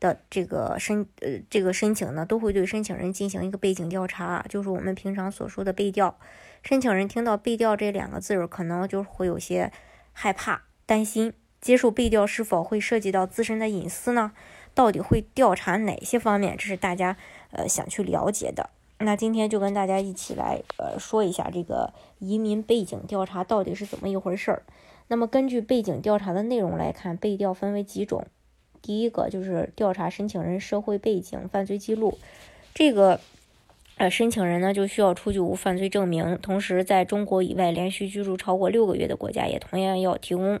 的这个申呃这个申请呢，都会对申请人进行一个背景调查，就是我们平常所说的背调。申请人听到背调这两个字儿，可能就会有些害怕、担心，接受背调是否会涉及到自身的隐私呢？到底会调查哪些方面？这是大家呃想去了解的。那今天就跟大家一起来呃说一下这个移民背景调查到底是怎么一回事儿。那么根据背景调查的内容来看，背调分为几种。第一个就是调查申请人社会背景、犯罪记录。这个呃，申请人呢就需要出具无犯罪证明，同时在中国以外连续居住超过六个月的国家也同样要提供。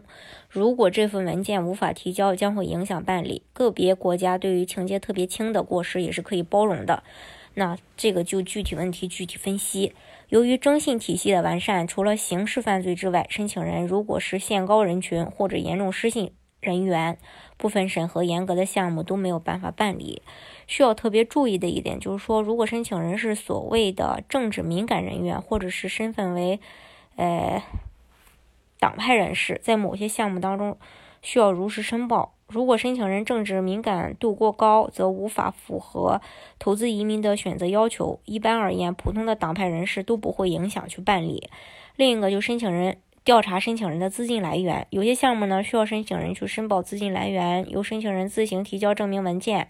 如果这份文件无法提交，将会影响办理。个别国家对于情节特别轻的过失也是可以包容的。那这个就具体问题具体分析。由于征信体系的完善，除了刑事犯罪之外，申请人如果是限高人群或者严重失信。人员部分审核严格的项目都没有办法办理。需要特别注意的一点就是说，如果申请人是所谓的政治敏感人员，或者是身份为呃党派人士，在某些项目当中需要如实申报。如果申请人政治敏感度过高，则无法符合投资移民的选择要求。一般而言，普通的党派人士都不会影响去办理。另一个就申请人。调查申请人的资金来源，有些项目呢需要申请人去申报资金来源，由申请人自行提交证明文件。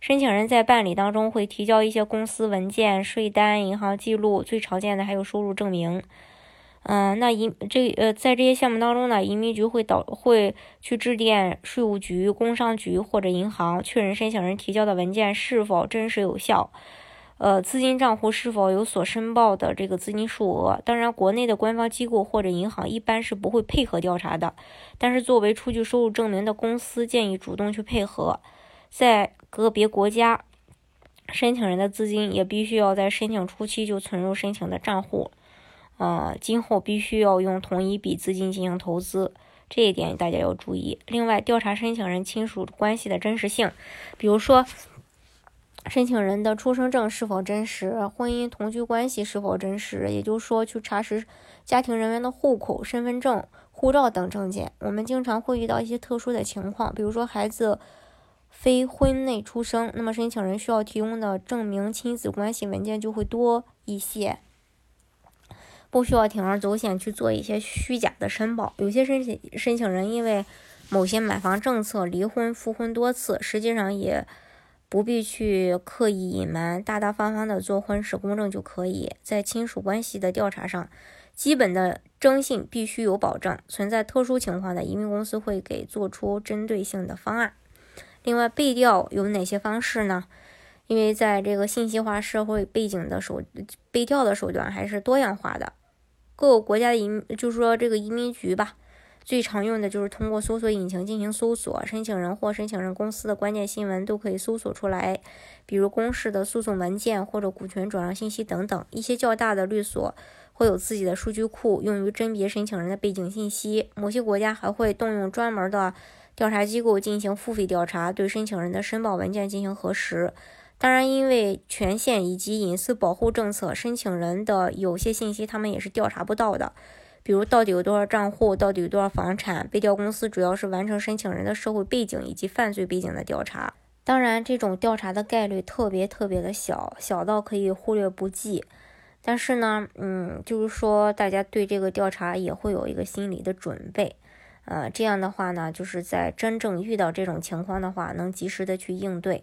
申请人在办理当中会提交一些公司文件、税单、银行记录，最常见的还有收入证明。嗯，那移这呃在这些项目当中呢，移民局会导会去致电税务局、工商局或者银行，确认申请人提交的文件是否真实有效。呃，资金账户是否有所申报的这个资金数额？当然，国内的官方机构或者银行一般是不会配合调查的。但是，作为出具收入证明的公司，建议主动去配合。在个别国家，申请人的资金也必须要在申请初期就存入申请的账户。呃，今后必须要用同一笔资金进行投资，这一点大家要注意。另外，调查申请人亲属关系的真实性，比如说。申请人的出生证是否真实？婚姻同居关系是否真实？也就是说，去查实家庭人员的户口、身份证、护照等证件。我们经常会遇到一些特殊的情况，比如说孩子非婚内出生，那么申请人需要提供的证明亲子关系文件就会多一些，不需要铤而走险去做一些虚假的申报。有些申请申请人因为某些买房政策离婚、复婚多次，实际上也。不必去刻意隐瞒，大大方方的做婚事公证就可以。在亲属关系的调查上，基本的征信必须有保证。存在特殊情况的，移民公司会给做出针对性的方案。另外，背调有哪些方式呢？因为在这个信息化社会背景的手背调的手段还是多样化的。各个国家的移，就是说这个移民局吧。最常用的就是通过搜索引擎进行搜索，申请人或申请人公司的关键新闻都可以搜索出来，比如公示的诉讼文件或者股权转让信息等等。一些较大的律所会有自己的数据库，用于甄别申请人的背景信息。某些国家还会动用专门的调查机构进行付费调查，对申请人的申报文件进行核实。当然，因为权限以及隐私保护政策，申请人的有些信息他们也是调查不到的。比如到底有多少账户，到底有多少房产？被调公司主要是完成申请人的社会背景以及犯罪背景的调查。当然，这种调查的概率特别特别的小，小到可以忽略不计。但是呢，嗯，就是说大家对这个调查也会有一个心理的准备。呃，这样的话呢，就是在真正遇到这种情况的话，能及时的去应对。